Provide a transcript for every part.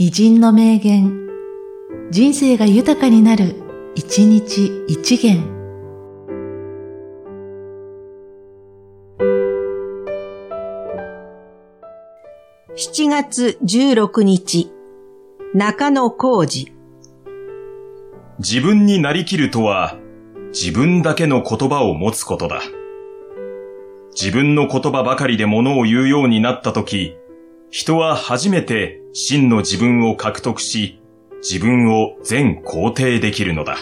偉人の名言、人生が豊かになる、一日一元。7月16日、中野浩二。自分になりきるとは、自分だけの言葉を持つことだ。自分の言葉ばかりで物を言うようになったとき、人は初めて真の自分を獲得し、自分を全肯定できるのだ。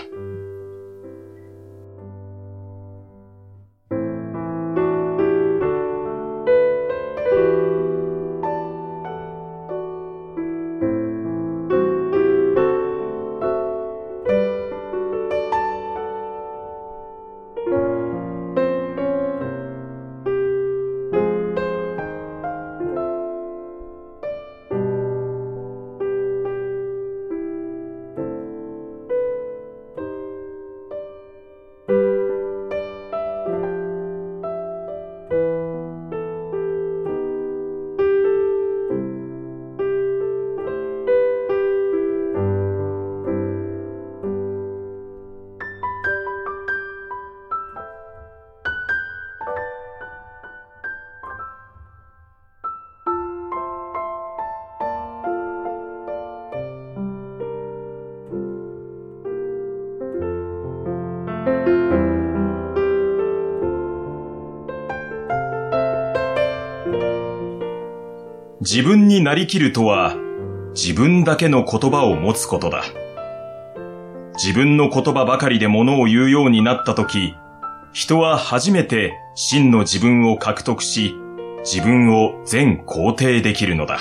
自分になりきるとは、自分だけの言葉を持つことだ。自分の言葉ばかりで物を言うようになったとき、人は初めて真の自分を獲得し、自分を全肯定できるのだ。